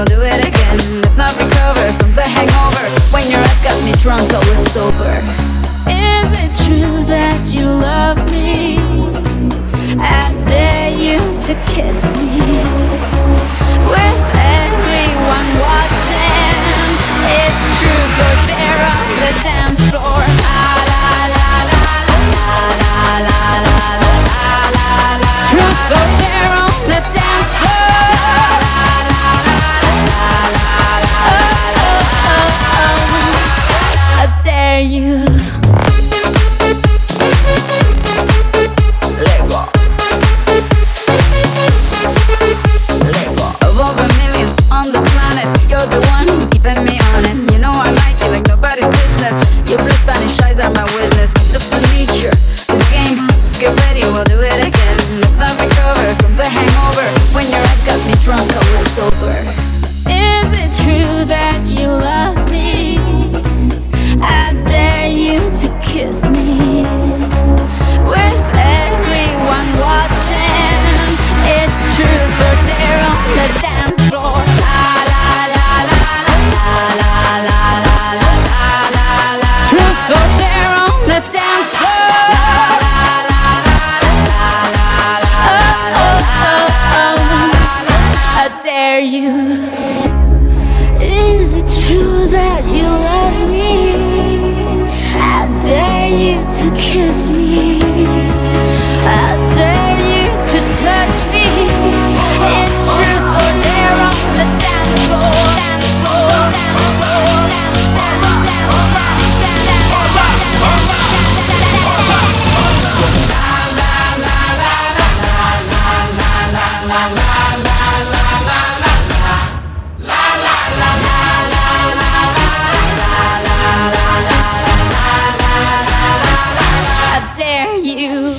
we'll do it again. Let's not recover from the hangover. When your ass got me drunk, I was sober. Is it true that you love me? I dare you to kiss me. With everyone watching, it's true, but there on the dance floor. La la la la la la la la la la la. Truth, but there on the dance floor. to kiss me. Lego.